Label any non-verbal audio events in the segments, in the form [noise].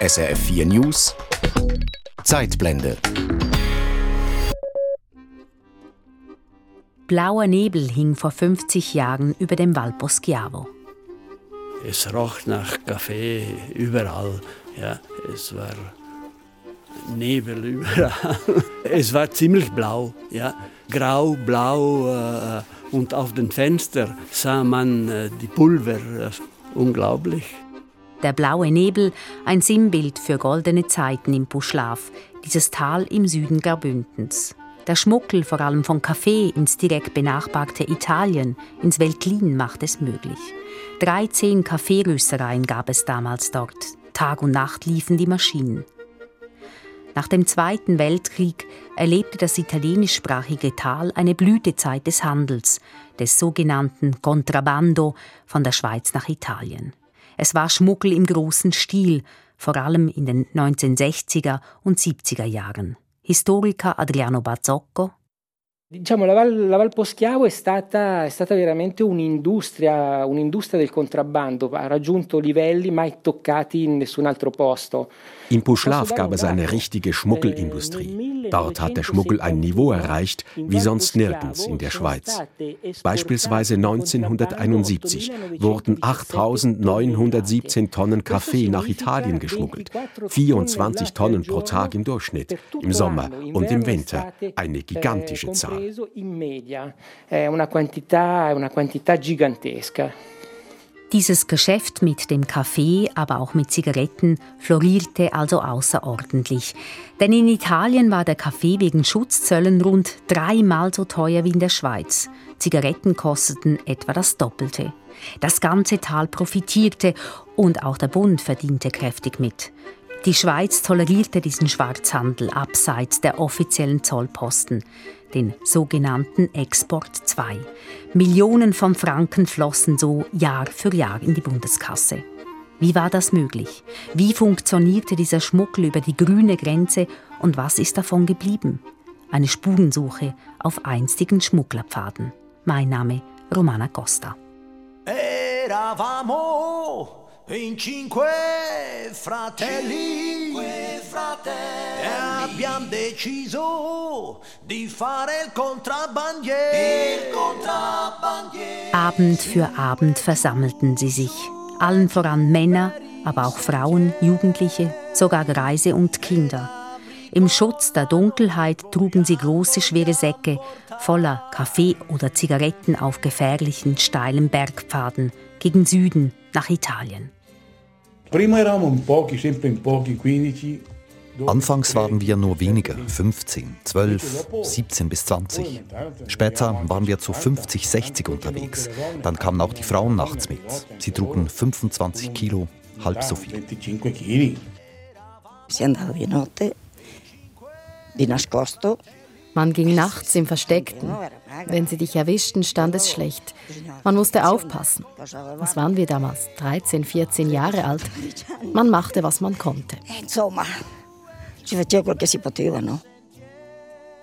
SRF 4 News Zeitblende Blauer Nebel hing vor 50 Jahren über dem Valpo Schiavo. Es roch nach Kaffee überall. Ja, es war Nebel überall. [laughs] Es war ziemlich blau, ja, grau, blau äh, und auf den Fenstern sah man äh, die Pulver. Äh, unglaublich. Der blaue Nebel, ein Sinnbild für goldene Zeiten im Buschlaf, dieses Tal im Süden Graubündens. Der Schmuggel vor allem von Kaffee ins direkt benachbarte Italien, ins Veltlin macht es möglich. 13 Kaffeeröstereien gab es damals dort. Tag und Nacht liefen die Maschinen. Nach dem Zweiten Weltkrieg erlebte das italienischsprachige Tal eine Blütezeit des Handels, des sogenannten Contrabbando von der Schweiz nach Italien. Es war Schmuggel im großen Stil, vor allem in den 1960er und 70er Jahren. Historiker Adriano Bazzocco. Diciamo, la, Val, la Valposchiavo è stata, è stata veramente un'industria, un'industria del contrabbando, ha raggiunto livelli mai toccati in nessun altro posto. In Puschlav gab es eine richtige Schmuggelindustrie. Dort hat der Schmuggel ein Niveau erreicht, wie sonst nirgends in der Schweiz. Beispielsweise 1971 wurden 8.917 Tonnen Kaffee nach Italien geschmuggelt. 24 Tonnen pro Tag im Durchschnitt, im Sommer und im Winter. Eine gigantische Zahl. Una quantità, una quantità gigantesca. Dieses Geschäft mit dem Kaffee, aber auch mit Zigaretten florierte also außerordentlich. Denn in Italien war der Kaffee wegen Schutzzöllen rund dreimal so teuer wie in der Schweiz. Zigaretten kosteten etwa das Doppelte. Das ganze Tal profitierte und auch der Bund verdiente kräftig mit. Die Schweiz tolerierte diesen Schwarzhandel abseits der offiziellen Zollposten den sogenannten Export 2. Millionen von Franken flossen so Jahr für Jahr in die Bundeskasse. Wie war das möglich? Wie funktionierte dieser Schmuggel über die grüne Grenze und was ist davon geblieben? Eine Spurensuche auf einstigen Schmugglerpfaden. Mein Name Romana Costa. Eravamo in cinque fratelli, cinque fratelli. e abbiamo deciso di fare il contrabbandiere. Il contrabbandiere. Abend für Abend versammelten sie sich, allen voran Männer, aber auch Frauen, Jugendliche, sogar Greise und Kinder. Im Schutz der Dunkelheit trugen sie große, schwere Säcke voller Kaffee oder Zigaretten auf gefährlichen, steilen Bergpfaden gegen Süden nach Italien. Anfangs waren wir nur wenige, 15, 12, 17 bis 20. Später waren wir zu 50, 60 unterwegs. Dann kamen auch die Frauen nachts mit. Sie trugen 25 Kilo, halb so viel. Man ging nachts im Versteckten. Wenn sie dich erwischten, stand es schlecht. Man musste aufpassen. Was waren wir damals? 13, 14 Jahre alt. Man machte, was man konnte.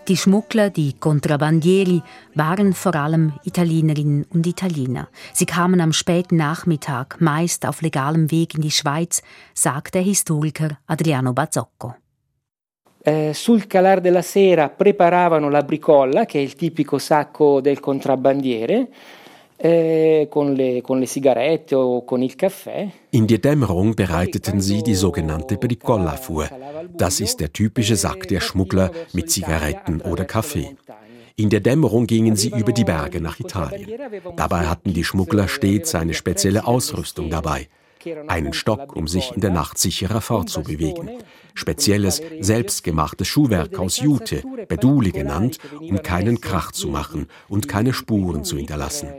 Die Schmuggler, die Contrabbandieri, waren vor allem Italienerinnen und Italiener. Sie kamen am späten Nachmittag meist auf legalem Weg in die Schweiz, sagt der Historiker Adriano Bazzocco. Eh, sul calar della sera preparavano la bricolla, che è il tipico sacco del contrabbandiere, eh, con, le, con le sigarette o con il caffè. In der Dämmerung bereiteten sie die sogenannte Bricolla vor. Das ist der typische Sack der Schmuggler mit Zigaretten oder Kaffee. In der Dämmerung gingen sie über die Berge nach Italien. Dabei hatten die Schmuggler stets eine spezielle Ausrüstung dabei einen Stock, um sich in der Nacht sicherer fortzubewegen, spezielles, selbstgemachtes Schuhwerk aus Jute, Beduli genannt, um keinen Krach zu machen und keine Spuren zu hinterlassen.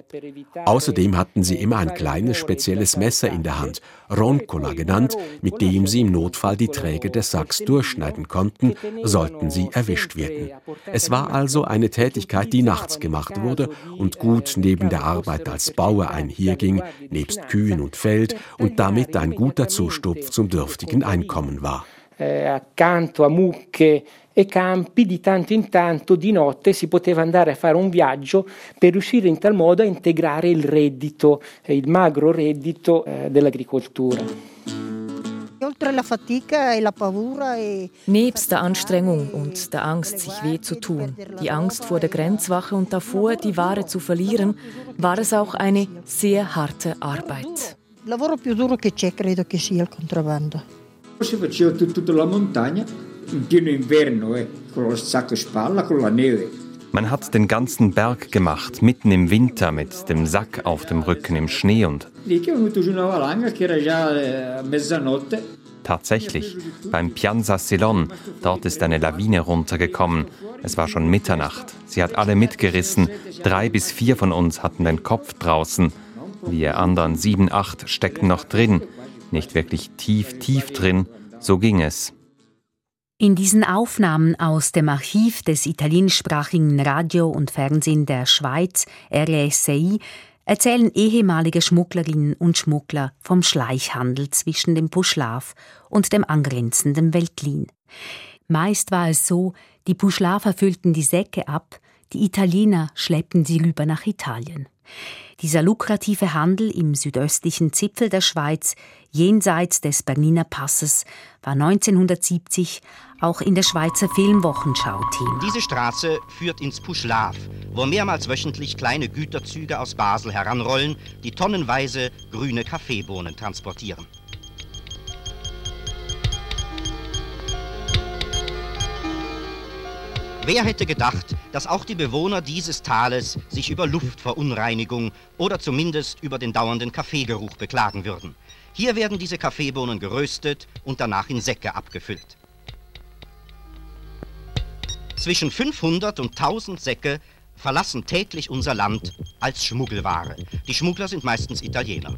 Außerdem hatten sie immer ein kleines spezielles Messer in der Hand, Roncola genannt, mit dem sie im Notfall die Träger des Sacks durchschneiden konnten, sollten sie erwischt werden. Es war also eine Tätigkeit, die nachts gemacht wurde und gut neben der Arbeit als Bauer einherging, nebst Kühen und Feld und damit ein guter Zustupf zum dürftigen Einkommen war. Eh, accanto a mucche e campi, di tanto in tanto di notte si poteva andare a fare un viaggio per riuscire in tal modo a integrare il reddito, il magro reddito eh, dell'agricoltura. E Nebst der Anstrengung und der Angst, sich weh zu tun, die Angst vor der Grenzwache und davor, die Ware zu verlieren, war es auch eine sehr harte Arbeit. Il lavoro più duro che c'è credo che sia il contrabbando. Si faceva tutta la montagna in pieno inverno, eh, con lo sacco spalla, con la neve. Man hat den ganzen Berg gemacht, mitten im Winter mit dem Sack auf dem Rücken im Schnee und eh, Tatsächlich, beim Piazza Ceylon, dort ist eine Lawine runtergekommen. Es war schon Mitternacht. Sie hat alle mitgerissen. Drei bis vier von uns hatten den Kopf draußen. Wir anderen sieben, acht steckten noch drin. Nicht wirklich tief, tief drin. So ging es. In diesen Aufnahmen aus dem Archiv des italienischsprachigen Radio und Fernsehen der Schweiz, RSI, erzählen ehemalige Schmugglerinnen und Schmuggler vom Schleichhandel zwischen dem Puschlav und dem angrenzenden Veltlin. Meist war es so, die Puschlaver füllten die Säcke ab, die Italiener schleppten sie rüber nach Italien. Dieser lukrative Handel im südöstlichen Zipfel der Schweiz, jenseits des Berniner Passes, war 1970 auch in der Schweizer Filmwochenschau Thema. Diese Straße führt ins Puschlav, wo mehrmals wöchentlich kleine Güterzüge aus Basel heranrollen, die tonnenweise grüne Kaffeebohnen transportieren. Wer hätte gedacht, dass auch die Bewohner dieses Tales sich über Luftverunreinigung oder zumindest über den dauernden Kaffeegeruch beklagen würden? Hier werden diese Kaffeebohnen geröstet und danach in Säcke abgefüllt. Zwischen 500 und 1000 Säcke verlassen täglich unser Land als Schmuggelware. Die Schmuggler sind meistens Italiener.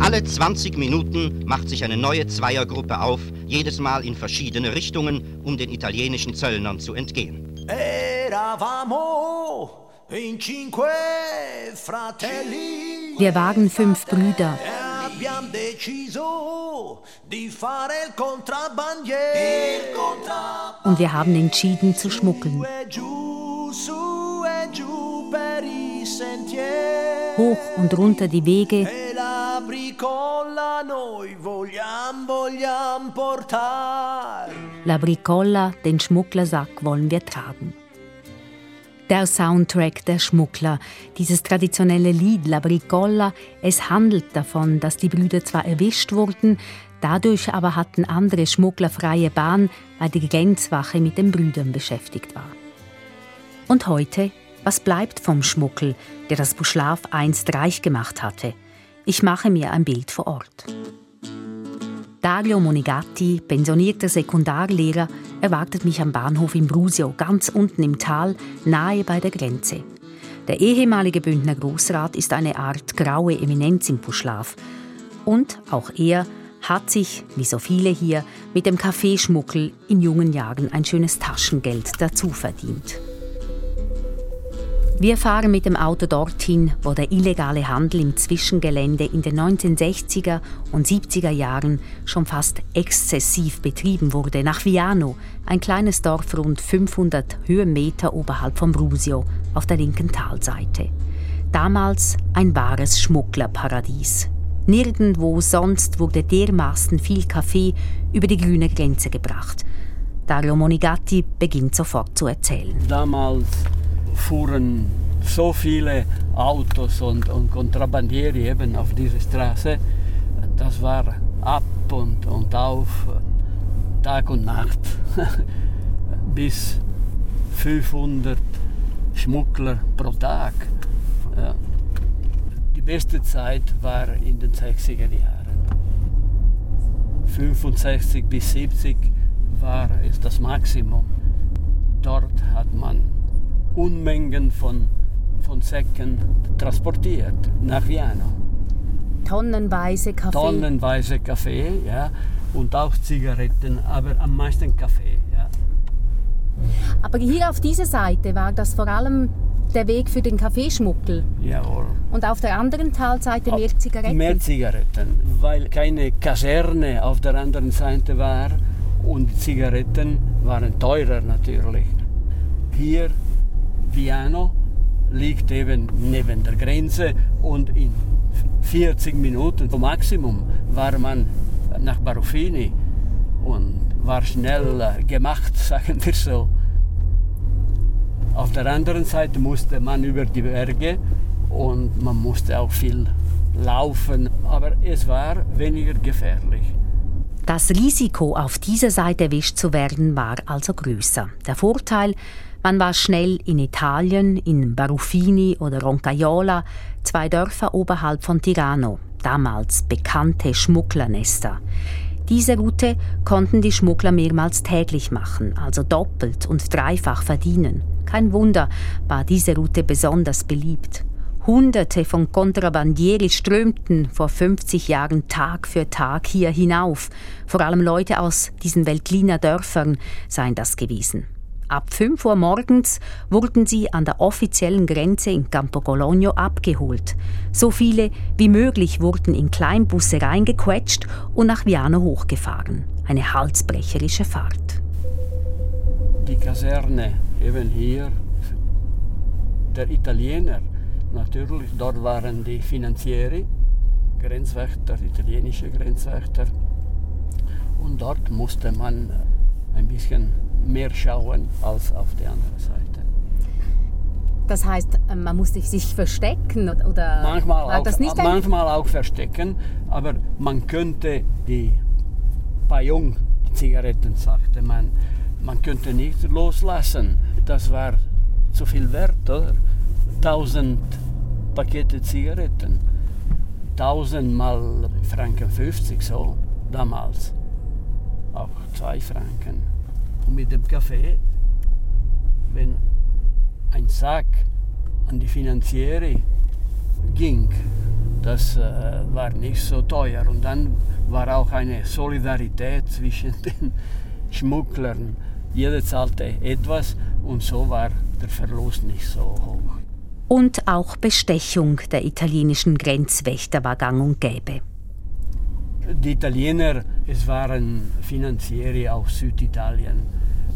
Alle 20 Minuten macht sich eine neue Zweiergruppe auf, jedes Mal in verschiedene Richtungen, um den italienischen Zöllnern zu entgehen. Wir waren fünf Brüder. Und wir haben entschieden zu schmuggeln. Hoch und runter die Wege. La Bricolla, den Schmugglersack wollen wir tragen. Der Soundtrack der Schmuggler, dieses traditionelle Lied La Bricolla, es handelt davon, dass die Brüder zwar erwischt wurden, dadurch aber hatten andere Schmuggler freie Bahn, weil die Grenzwache mit den Brüdern beschäftigt war. Und heute was bleibt vom Schmuckel, der das Buschlaf einst reich gemacht hatte? Ich mache mir ein Bild vor Ort. Dario Monigatti, pensionierter Sekundarlehrer, erwartet mich am Bahnhof in Brusio, ganz unten im Tal, nahe bei der Grenze. Der ehemalige Bündner Großrat ist eine Art graue Eminenz im Puschlaf. Und auch er hat sich, wie so viele hier, mit dem Kaffeeschmuckel in jungen Jahren ein schönes Taschengeld dazu verdient. Wir fahren mit dem Auto dorthin, wo der illegale Handel im Zwischengelände in den 1960er und 70er Jahren schon fast exzessiv betrieben wurde, nach Viano, ein kleines Dorf rund 500 Höhenmeter oberhalb von Brusio auf der linken Talseite. Damals ein wahres Schmugglerparadies. Nirgendwo sonst wurde dermaßen viel Kaffee über die grüne Grenze gebracht. Dario Monigatti beginnt sofort zu erzählen. Damals fuhren so viele Autos und, und Kontrabandieri eben auf dieser Straße. Das war ab und, und auf, Tag und Nacht. [laughs] Bis 500 Schmuggler pro Tag. Ja. Die beste Zeit war in den 60er Jahren. 65 bis 70 war es das Maximum. Dort hat man Unmengen von, von Säcken transportiert nach Vienna. Tonnenweise Kaffee. Tonnenweise Kaffee, ja. Und auch Zigaretten, aber am meisten Kaffee, ja. Aber hier auf dieser Seite war das vor allem der Weg für den Kaffeeschmuggel. Jawohl. Und auf der anderen Talseite mehr Zigaretten? Mehr Zigaretten, weil keine Kaserne auf der anderen Seite war und Zigaretten waren teurer natürlich. Hier Viano liegt eben neben der Grenze und in 40 Minuten Maximum war man nach Barufini und war schnell äh, gemacht, [laughs] sagen wir so. Auf der anderen Seite musste man über die Berge und man musste auch viel laufen, aber es war weniger gefährlich. Das Risiko, auf dieser Seite erwischt zu werden, war also größer. Der Vorteil, man war schnell in Italien, in Barufini oder Roncaiola, zwei Dörfer oberhalb von Tirano, damals bekannte Schmugglernester. Diese Route konnten die Schmuggler mehrmals täglich machen, also doppelt und dreifach verdienen. Kein Wunder war diese Route besonders beliebt. Hunderte von Kontrabandieri strömten vor 50 Jahren Tag für Tag hier hinauf. Vor allem Leute aus diesen Veltliner Dörfern seien das gewesen. Ab 5 Uhr morgens wurden sie an der offiziellen Grenze in Campo Cologno abgeholt. So viele wie möglich wurden in Kleinbusse reingequetscht und nach Viano hochgefahren. Eine halsbrecherische Fahrt. Die Kaserne eben hier der Italiener natürlich, dort waren die Finanzieri, Grenzwächter, italienische Grenzwächter. Und dort musste man ein bisschen mehr schauen als auf der anderen Seite. Das heißt, man musste sich verstecken oder manchmal war das auch, nicht manchmal auch verstecken, aber man könnte die Payung-Zigaretten, sagte man, man könnte nicht loslassen. Das war zu viel wert, oder? 1000 Pakete Zigaretten. 1000 mal Franken 50 so, damals. Auch 2 Franken. Und mit dem Kaffee, wenn ein Sack an die Finanziere ging, das äh, war nicht so teuer. Und dann war auch eine Solidarität zwischen [laughs] den Schmugglern. Jeder zahlte etwas und so war der Verlust nicht so hoch. Und auch Bestechung der italienischen Grenzwächter war gang und gäbe. Die Italiener, es waren Finanzieri aus Süditalien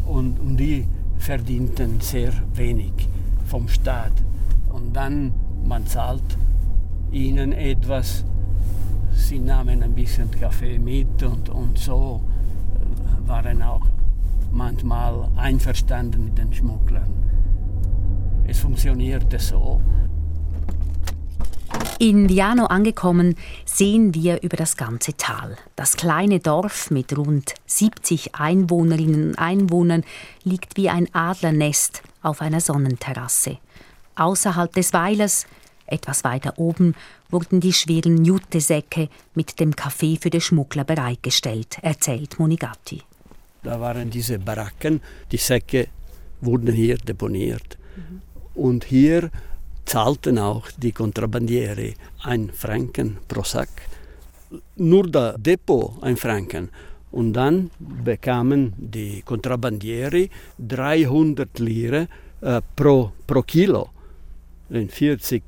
und, und die verdienten sehr wenig vom Staat. Und dann, man zahlt ihnen etwas, sie nahmen ein bisschen Kaffee mit und, und so äh, waren auch manchmal einverstanden mit den Schmugglern. Es funktionierte so. In Viano angekommen, sehen wir über das ganze Tal. Das kleine Dorf mit rund 70 Einwohnerinnen und Einwohnern liegt wie ein Adlernest auf einer Sonnenterrasse. Außerhalb des Weilers, etwas weiter oben, wurden die schweren Jutesäcke mit dem Kaffee für die Schmuggler bereitgestellt, erzählt Monigatti. Da waren diese Baracken, die Säcke wurden hier deponiert. Mhm. Und hier zahlten auch die Kontrabandiere ein Franken pro Sack. Nur der Depot ein Franken. Und dann bekamen die Kontrabandiere 300 Lire äh, pro, pro Kilo. 40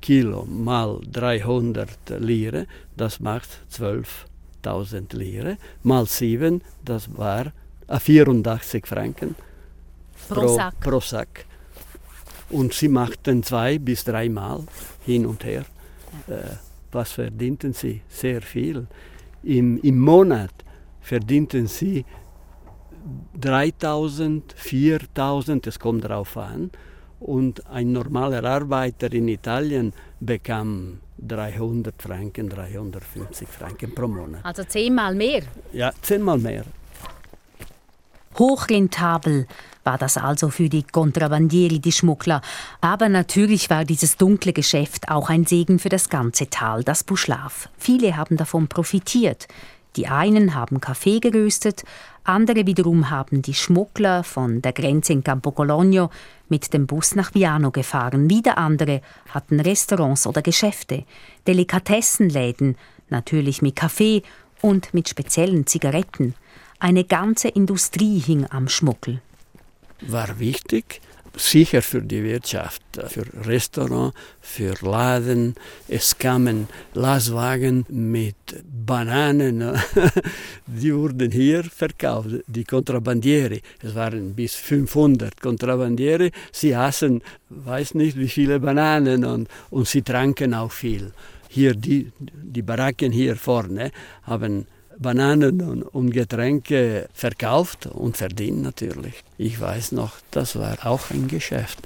Kilo mal 300 Lire, das macht 12.000 Lire. Mal 7, das war 84 Franken pro, pro Sack. Pro Sack. Und sie machten zwei bis dreimal hin und her. Äh, was verdienten sie? Sehr viel. Im, Im Monat verdienten sie 3000, 4000, es kommt darauf an. Und ein normaler Arbeiter in Italien bekam 300 Franken, 350 Franken pro Monat. Also zehnmal mehr? Ja, zehnmal mehr. Hochrentabel war das also für die Kontrabandieri, die Schmuggler. Aber natürlich war dieses dunkle Geschäft auch ein Segen für das ganze Tal, das Buschlaf. Viele haben davon profitiert. Die einen haben Kaffee geröstet, andere wiederum haben die Schmuggler von der Grenze in Campo Cologno mit dem Bus nach Viano gefahren. Wieder andere hatten Restaurants oder Geschäfte, Delikatessenläden, natürlich mit Kaffee und mit speziellen Zigaretten. Eine ganze Industrie hing am Schmuggel war wichtig, sicher für die Wirtschaft, für Restaurant, für Laden. Es kamen Lastwagen mit Bananen, [laughs] die wurden hier verkauft, die Kontrabandieri. Es waren bis 500 Kontrabandieri. Sie aßen, weiß nicht wie viele Bananen und, und sie tranken auch viel. hier die, die Baracken hier vorne haben Bananen und Getränke verkauft und verdient natürlich. Ich weiß noch, das war auch ein Geschäft.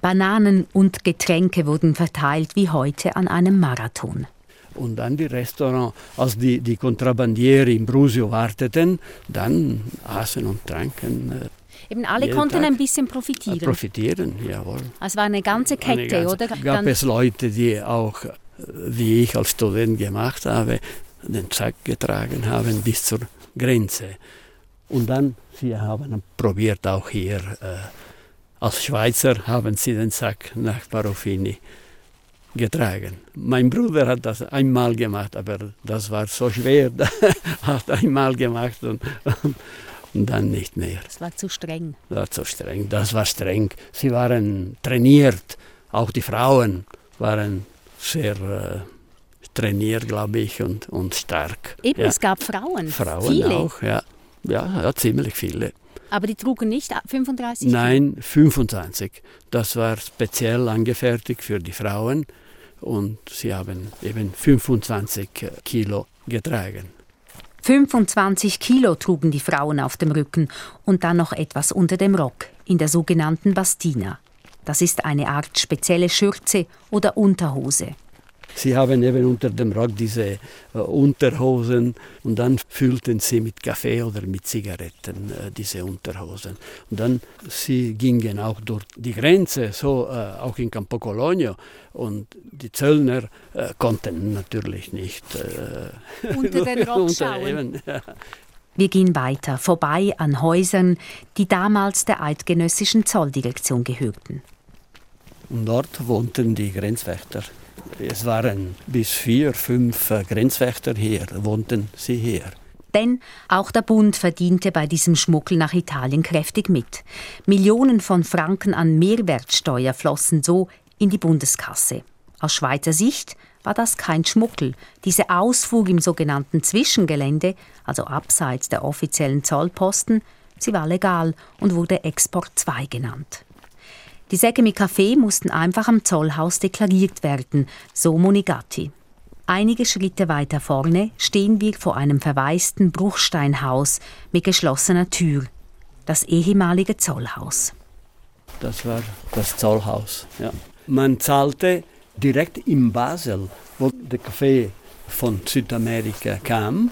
Bananen und Getränke wurden verteilt wie heute an einem Marathon. Und dann die Restaurants, als die, die Kontrabandieri in Brusio warteten, dann aßen und tranken. Äh, Eben alle konnten Tag. ein bisschen profitieren. Profitieren, jawohl. Es war eine ganze Kette, eine ganze, oder? Gab dann es Leute, die auch, äh, wie ich als Student gemacht habe, den Sack getragen haben bis zur Grenze. Und dann, sie haben probiert auch hier, äh, als Schweizer haben sie den Sack nach Parofini getragen. Mein Bruder hat das einmal gemacht, aber das war so schwer, [laughs] hat einmal gemacht und, und dann nicht mehr. Das war zu streng. Das war zu streng, das war streng. Sie waren trainiert, auch die Frauen waren sehr äh, trainiert, glaube ich, und, und stark. Eben, ja. es gab Frauen. Frauen viele. auch, ja. ja. Ja, ziemlich viele. Aber die trugen nicht 35 Nein, 25. Das war speziell angefertigt für die Frauen und sie haben eben 25 Kilo getragen. 25 Kilo trugen die Frauen auf dem Rücken und dann noch etwas unter dem Rock in der sogenannten Bastina. Das ist eine Art spezielle Schürze oder Unterhose. Sie haben eben unter dem Rock diese äh, Unterhosen und dann füllten sie mit Kaffee oder mit Zigaretten äh, diese Unterhosen. Und dann sie gingen auch durch die Grenze, so äh, auch in Campo Cologno. Und die Zöllner äh, konnten natürlich nicht äh, [laughs] unter den Rock [laughs] schauen. Eben, ja. Wir gehen weiter, vorbei an Häusern, die damals der eidgenössischen Zolldirektion gehörten. Und dort wohnten die Grenzwächter. Es waren bis vier, fünf Grenzwächter hier, wohnten sie hier. Denn auch der Bund verdiente bei diesem Schmuggel nach Italien kräftig mit. Millionen von Franken an Mehrwertsteuer flossen so in die Bundeskasse. Aus Schweizer Sicht war das kein Schmuggel. Diese Ausfuhr im sogenannten Zwischengelände, also abseits der offiziellen Zollposten, sie war legal und wurde Export 2 genannt. Die Säcke mit Kaffee mussten einfach am Zollhaus deklariert werden, so Monigatti. Einige Schritte weiter vorne stehen wir vor einem verwaisten Bruchsteinhaus mit geschlossener Tür. Das ehemalige Zollhaus. Das war das Zollhaus. Ja. Man zahlte direkt in Basel, wo der Kaffee von Südamerika kam.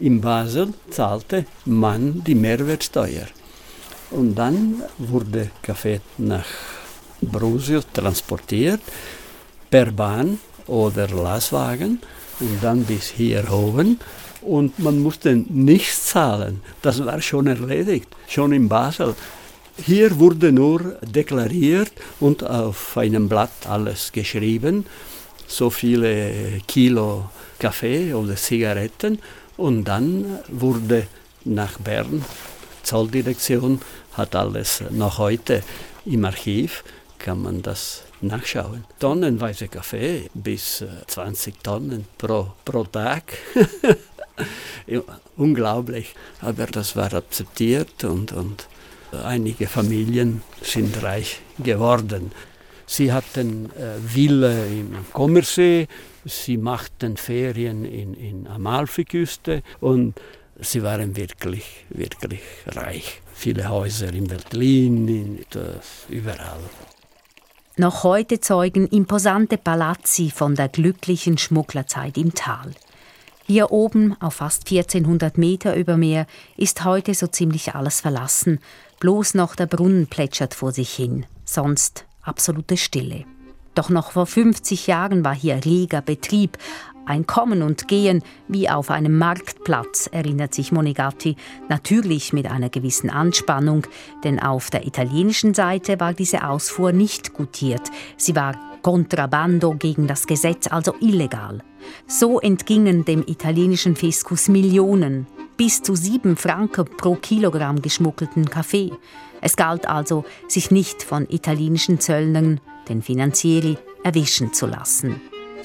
In Basel zahlte man die Mehrwertsteuer. Und dann wurde Kaffee nach Brusio transportiert per Bahn oder Lastwagen und dann bis hier oben. Und man musste nichts zahlen. Das war schon erledigt, schon in Basel. Hier wurde nur deklariert und auf einem Blatt alles geschrieben, so viele Kilo Kaffee oder Zigaretten. Und dann wurde nach Bern, Zolldirektion, hat alles noch heute im Archiv, kann man das nachschauen. Tonnenweise Kaffee, bis 20 äh, Tonnen pro, pro Tag. [laughs] Unglaublich, aber das war akzeptiert und, und einige Familien sind reich geworden. Sie hatten äh, Villa im Kommersee, sie machten Ferien in, in Amalfiküste und sie waren wirklich, wirklich reich. Viele Häuser in Berlin, in, überall. Noch heute zeugen imposante Palazzi von der glücklichen Schmugglerzeit im Tal. Hier oben, auf fast 1400 Meter über Meer, ist heute so ziemlich alles verlassen. Bloß noch der Brunnen plätschert vor sich hin. Sonst absolute Stille. Doch noch vor 50 Jahren war hier reger Betrieb, ein Kommen und Gehen wie auf einem Marktplatz, erinnert sich Monegatti, natürlich mit einer gewissen Anspannung, denn auf der italienischen Seite war diese Ausfuhr nicht gutiert. Sie war Contrabando gegen das Gesetz, also illegal. So entgingen dem italienischen Fiskus Millionen, bis zu sieben Franken pro Kilogramm geschmuggelten Kaffee. Es galt also, sich nicht von italienischen Zöllnern, den Finanzieri, erwischen zu lassen.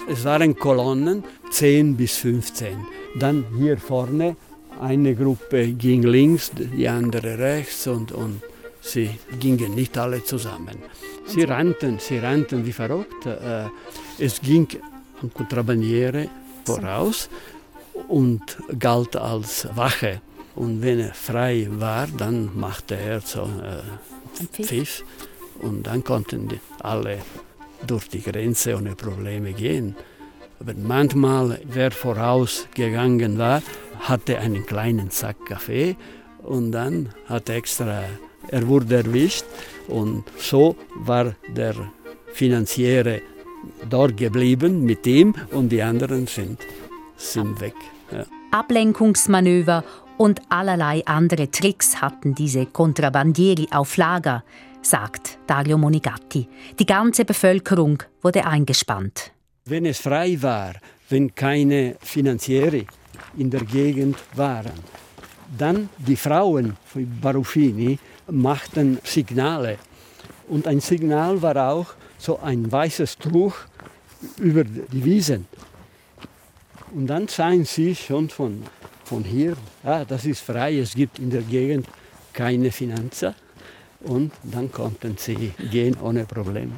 Es waren Kolonnen, 10 bis 15. Dann hier vorne, eine Gruppe ging links, die andere rechts und, und sie gingen nicht alle zusammen. Sie rannten, sie rannten wie verrückt. Äh, es ging ein Kontrabandiere voraus und galt als Wache. Und wenn er frei war, dann machte er so äh, Pfiff. Pfiff. Und dann konnten die alle durch die Grenze ohne Probleme gehen. Aber manchmal, wer vorausgegangen war, hatte einen kleinen Sack Kaffee und dann hat extra, er wurde erwischt und so war der Finanziere dort geblieben mit ihm und die anderen sind, sind weg. Ja. Ablenkungsmanöver und allerlei andere Tricks hatten diese Kontrabandieri auf Lager, sagt Dario Monigatti. Die ganze Bevölkerung wurde eingespannt. Wenn es frei war, wenn keine Finanziere in der Gegend waren, dann die Frauen von Baruffini machten Signale. Und ein Signal war auch so ein weißes Tuch über die Wiesen. Und dann sahen sie schon von von hier, ah, das ist frei, es gibt in der Gegend keine Finanzen. Und dann konnten sie gehen ohne Probleme.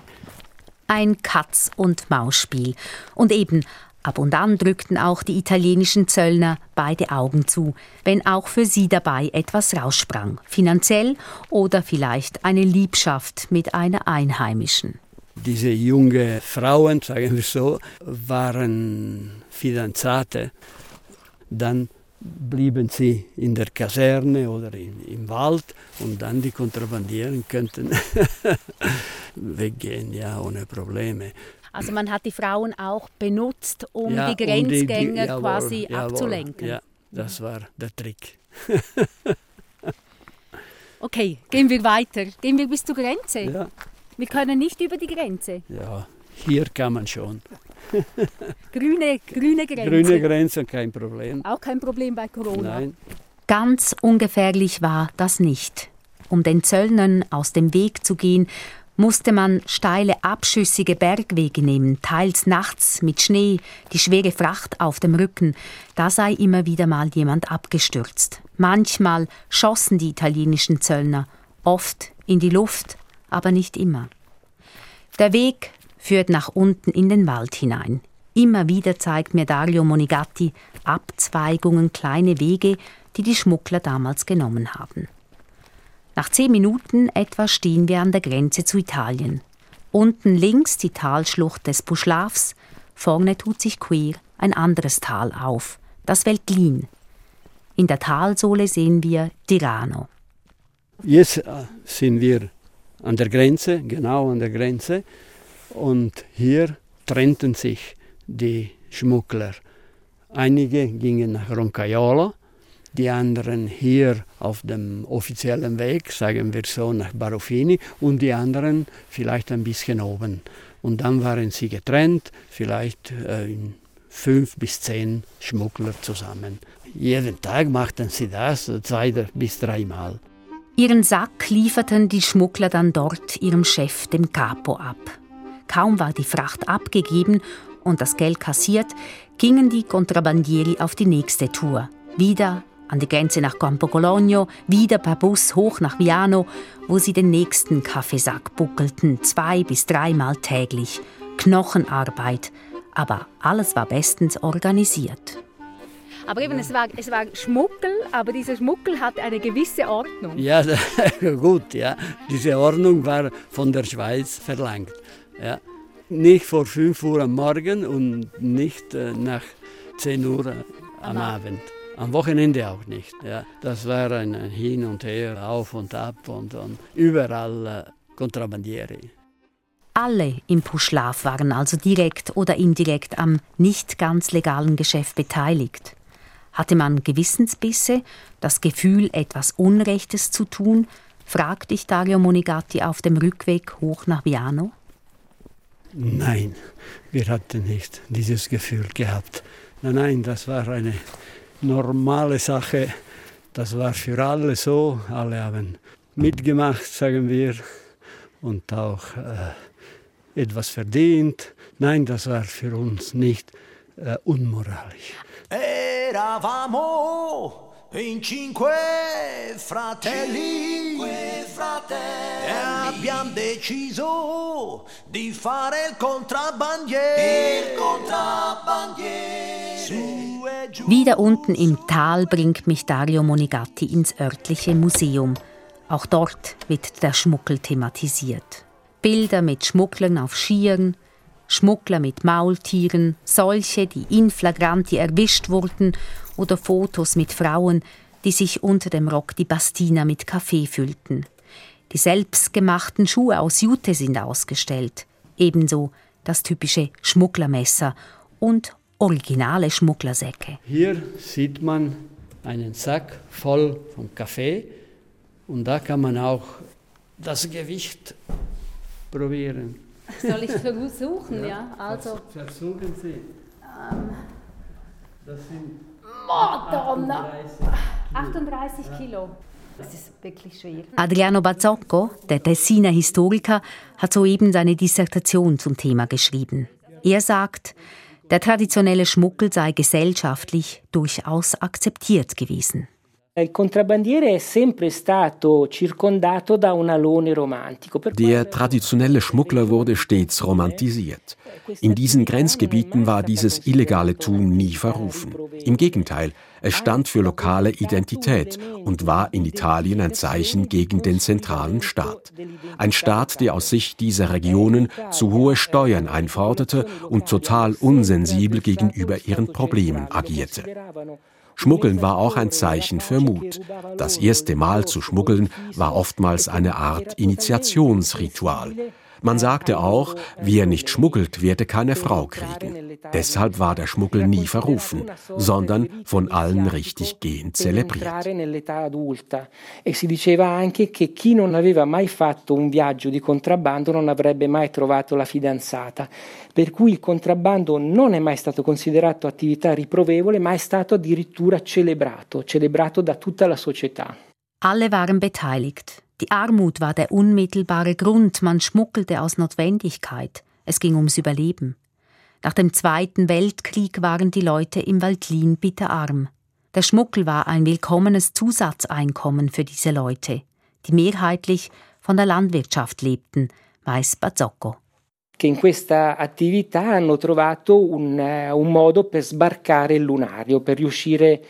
Ein Katz- und Mausspiel. Und eben, ab und an drückten auch die italienischen Zöllner beide Augen zu, wenn auch für sie dabei etwas raussprang, finanziell oder vielleicht eine Liebschaft mit einer Einheimischen. Diese jungen Frauen, sagen wir so, waren Fidanzate. Dann blieben sie in der Kaserne oder in, im Wald und dann die Kontrabandieren könnten [laughs] weggehen, ja, ohne Probleme. Also man hat die Frauen auch benutzt, um ja, die Grenzgänger um die, die, jawohl, quasi jawohl, abzulenken. Ja, das war der Trick. [laughs] okay, gehen wir weiter. Gehen wir bis zur Grenze. Ja. Wir können nicht über die Grenze. Ja, hier kann man schon. [laughs] grüne, grüne Grenze. Grüne Grenze, kein Problem. Auch kein Problem bei Corona. Nein. Ganz ungefährlich war das nicht. Um den Zöllnern aus dem Weg zu gehen, musste man steile, abschüssige Bergwege nehmen, teils nachts mit Schnee, die schwere Fracht auf dem Rücken. Da sei immer wieder mal jemand abgestürzt. Manchmal schossen die italienischen Zöllner, oft in die Luft, aber nicht immer. Der Weg führt nach unten in den Wald hinein. Immer wieder zeigt mir Dario Monigatti Abzweigungen, kleine Wege, die die Schmuggler damals genommen haben. Nach zehn Minuten etwa stehen wir an der Grenze zu Italien. Unten links die Talschlucht des Puschlavs, vorne tut sich queer ein anderes Tal auf, das Veltlin. In der Talsohle sehen wir Tirano. Jetzt äh, sind wir an der Grenze, genau an der Grenze. Und hier trennten sich die Schmuggler. Einige gingen nach Roncaiola, die anderen hier auf dem offiziellen Weg, sagen wir so, nach Baruffini und die anderen vielleicht ein bisschen oben. Und dann waren sie getrennt, vielleicht äh, fünf bis zehn Schmuggler zusammen. Jeden Tag machten sie das zwei bis dreimal. Ihren Sack lieferten die Schmuggler dann dort ihrem Chef, dem Capo, ab. Kaum war die Fracht abgegeben und das Geld kassiert, gingen die Kontrabandieri auf die nächste Tour. Wieder an die Grenze nach Campo Cologno, wieder per Bus hoch nach Viano, wo sie den nächsten Kaffeesack buckelten, zwei bis dreimal täglich. Knochenarbeit, aber alles war bestens organisiert. Aber eben, es war, es war Schmuggel, aber dieser Schmuggel hat eine gewisse Ordnung. Ja, [laughs] gut, ja. Diese Ordnung war von der Schweiz verlangt. Ja. Nicht vor 5 Uhr am Morgen und nicht äh, nach 10 Uhr am Abend. Am Wochenende auch nicht. Ja. Das war ein, Hin und Her, auf und ab und, und überall äh, Kontrabandiere. Alle im Puschlaf waren also direkt oder indirekt am nicht ganz legalen Geschäft beteiligt. Hatte man Gewissensbisse, das Gefühl, etwas Unrechtes zu tun, fragte ich Dario Monigatti auf dem Rückweg hoch nach Viano. Nein, wir hatten nicht dieses Gefühl gehabt. Nein, nein, das war eine normale Sache. Das war für alle so. Alle haben mitgemacht, sagen wir, und auch äh, etwas verdient. Nein, das war für uns nicht äh, unmoralisch. Eravamo in cinque fratelli. Cinque fratelli. fratelli, abbiamo deciso di fare il contrabbandiere. Il contrabbandiere. Wieder unten im Tal bringt mich Dario Monigatti ins örtliche Museum. Auch dort wird der Schmuggel thematisiert. Bilder mit Schmugglern auf Skiern, Schmuggler mit Maultieren, solche, die in flagranti erwischt wurden, oder Fotos mit Frauen, die sich unter dem Rock die Bastina mit Kaffee füllten. Die selbstgemachten Schuhe aus Jute sind ausgestellt, ebenso das typische Schmugglermesser und originale Schmugglersäcke. Hier sieht man einen Sack voll von Kaffee und da kann man auch das Gewicht probieren. Soll ich versuchen, ja? ja? Also versuchen Sie. Ähm, das sind Madonna! 38 Kilo. Das ist wirklich schwer. Adriano Bazzocco, der Tessiner Historiker, hat soeben seine Dissertation zum Thema geschrieben. Er sagt, der traditionelle Schmuggel sei gesellschaftlich durchaus akzeptiert gewesen. Il contrabbandiere è sempre stato circondato da un alone romantico. Der traditionelle Schmuggler wurde stets romantisiert. In diesen Grenzgebieten war dieses illegale Tun nie verrufen. Im Gegenteil, es stand für lokale Identität und war in Italien ein Zeichen gegen den zentralen Staat. Ein Staat, der aus Sicht dieser Regionen zu hohe Steuern einforderte und total unsensibel gegenüber ihren Problemen agierte. Schmuggeln war auch ein Zeichen für Mut. Das erste Mal zu schmuggeln war oftmals eine Art Initiationsritual. Man sagte auch, wer nicht schmuggelt, werde keine Frau kriegen. Deshalb war der Schmuggel nie verrufen, sondern von allen richtig gehend zelebriert. E si diceva anche che chi non aveva mai fatto un viaggio di contrabbando non avrebbe mai trovato la fidanzata. Per cui il contrabbando non è mai stato considerato attività riprovevole, ma è stato addirittura celebrato, celebrato da tutta la società. Alle waren beteiligt. Die Armut war der unmittelbare Grund, man schmuggelte aus Notwendigkeit. Es ging ums Überleben. Nach dem Zweiten Weltkrieg waren die Leute im Waldlin bitterarm. Der Schmuggel war ein willkommenes Zusatzeinkommen für diese Leute, die mehrheitlich von der Landwirtschaft lebten, weiß Bazzocco. che in questa attività hanno trovato un, uh, un modo per sbarcare il lunario, per riuscire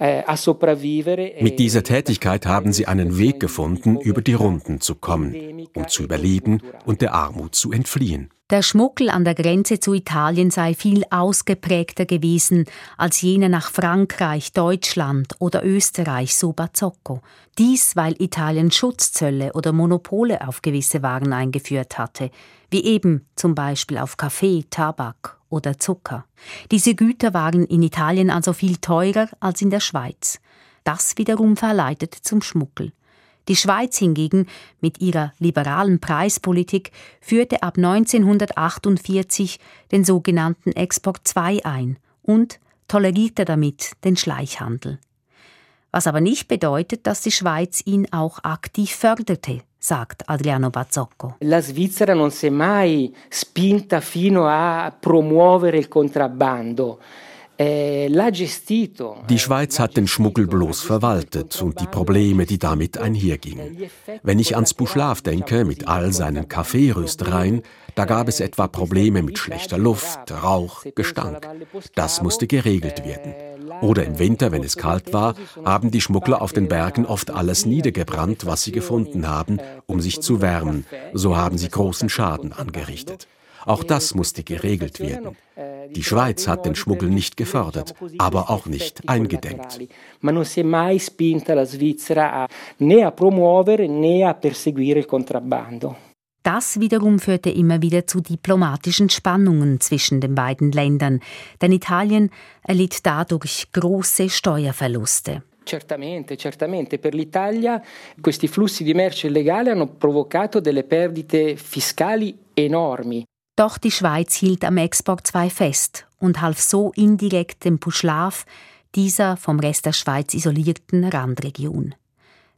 Mit dieser Tätigkeit haben sie einen Weg gefunden, über die Runden zu kommen, um zu überleben und der Armut zu entfliehen. Der Schmuggel an der Grenze zu Italien sei viel ausgeprägter gewesen als jener nach Frankreich, Deutschland oder Österreich, so Bazzocco. Dies, weil Italien Schutzzölle oder Monopole auf gewisse Waren eingeführt hatte, wie eben zum Beispiel auf Kaffee, Tabak oder Zucker. Diese Güter waren in Italien also viel teurer als in der Schweiz. Das wiederum verleitete zum Schmuggel. Die Schweiz hingegen mit ihrer liberalen Preispolitik führte ab 1948 den sogenannten Export 2 ein und tolerierte damit den Schleichhandel. Was aber nicht bedeutet, dass die Schweiz ihn auch aktiv förderte, sagt Adriano Bazzocco. La Svizzera non si è mai spinta fino a promuovere il contrabbando. Eh, die Schweiz hat den Schmuggel bloß verwaltet und die Probleme, die damit einhergingen. Wenn ich ans Buschlaf denke, mit all seinen Kaffeeröstereien, da gab es etwa Probleme mit schlechter Luft, Rauch, Gestank. Das musste geregelt werden. Oder im Winter, wenn es kalt war, haben die Schmuggler auf den Bergen oft alles niedergebrannt, was sie gefunden haben, um sich zu wärmen. So haben sie großen Schaden angerichtet. Auch das musste geregelt werden. Die Schweiz hat den Schmuggel nicht gefördert, aber auch nicht eingedämmt. Ma non si è mai spinta la Svizzera né a promuovere né a perseguire il contrabbando. Das wiederum führte immer wieder zu diplomatischen Spannungen zwischen den beiden Ländern, denn Italien erlitt dadurch große Steuerverluste. Certamente, certamente. Per l'Italia questi flussi di merce illegale hanno provocato delle perdite fiscali enormi. Doch die Schweiz hielt am Export 2 fest und half so indirekt dem Puschlav, dieser vom Rest der Schweiz isolierten Randregion.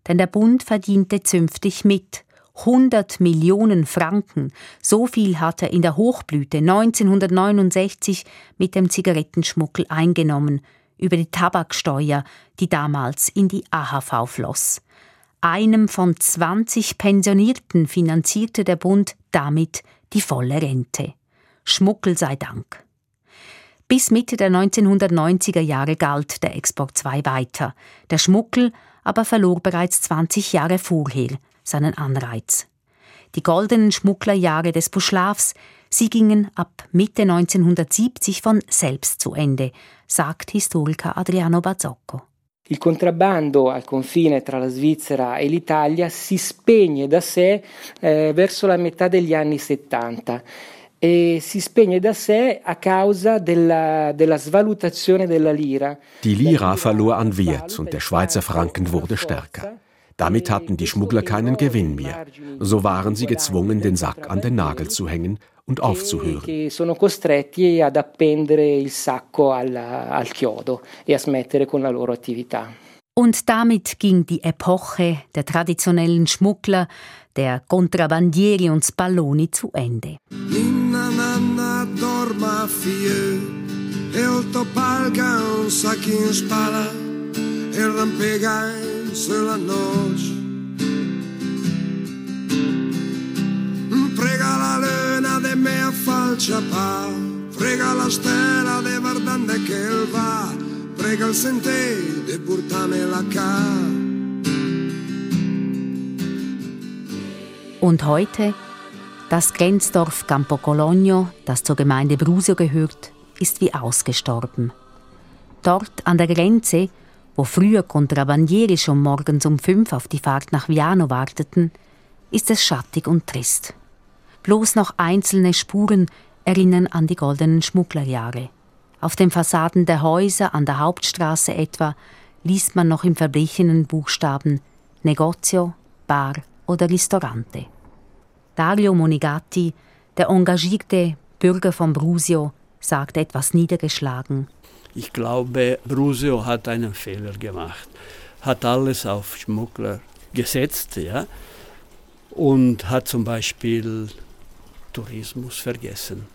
Denn der Bund verdiente zünftig mit. 100 Millionen Franken, so viel hat er in der Hochblüte 1969 mit dem Zigarettenschmuggel eingenommen, über die Tabaksteuer, die damals in die AHV floss. Einem von 20 Pensionierten finanzierte der Bund damit die volle Rente. Schmuckel sei Dank. Bis Mitte der 1990er Jahre galt der Export 2 weiter. Der Schmuckel aber verlor bereits 20 Jahre vorher seinen Anreiz. Die goldenen Schmugglerjahre des Buschlafs, sie gingen ab Mitte 1970 von selbst zu Ende, sagt Historiker Adriano Bazzocco. Il contrabbando al confine tra la Svizzera e l'Italia si spegne da sé eh, verso la metà degli anni 70 e si spegne da sé a causa della, della svalutazione della Lira. Die Lira verlor an Wert und der Schweizer Franken wurde stärker. Damit hatten die Schmuggler keinen Gewinn mehr. So waren sie gezwungen, den Sack an den Nagel zu hängen und aufzuhören. E. Und damit ging die Epoche der traditionellen Schmuggler, der Kontrabandieri und Spalloni zu Ende. Ninna nanna dorma fie e il topalca un sacco spala e rampega sulla noce. Prega la luna de me a falcia pa, prega la stella de verdande che va, prega il sente de portame la ca. Und heute? Das Grenzdorf Campo Cologno, das zur Gemeinde Brusio gehört, ist wie ausgestorben. Dort an der Grenze wo früher Kontrabandieri schon morgens um fünf auf die Fahrt nach Viano warteten, ist es schattig und trist. Bloß noch einzelne Spuren erinnern an die goldenen Schmugglerjahre. Auf den Fassaden der Häuser an der Hauptstraße etwa liest man noch im verblichenen Buchstaben Negozio, Bar oder Ristorante. Dario Monigatti, der engagierte Bürger von Brusio, sagt etwas niedergeschlagen – ich glaube, Brusio hat einen Fehler gemacht, hat alles auf Schmuggler gesetzt ja, und hat zum Beispiel Tourismus vergessen.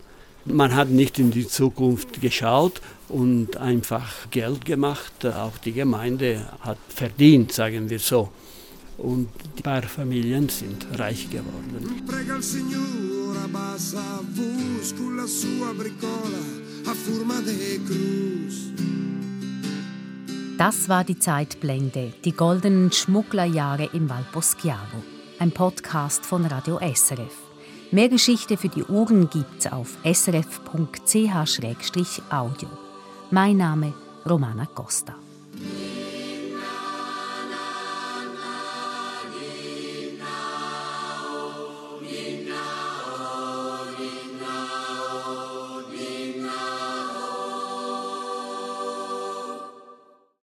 Man hat nicht in die Zukunft geschaut und einfach Geld gemacht. Auch die Gemeinde hat verdient, sagen wir so. Und ein paar Familien sind reich geworden. Das war die Zeitblende, die goldenen Schmugglerjahre in Valposchiavo. Ein Podcast von Radio SRF. Mehr Geschichte für die Ohren gibt's auf srf.ch-audio. Mein Name Romana Costa.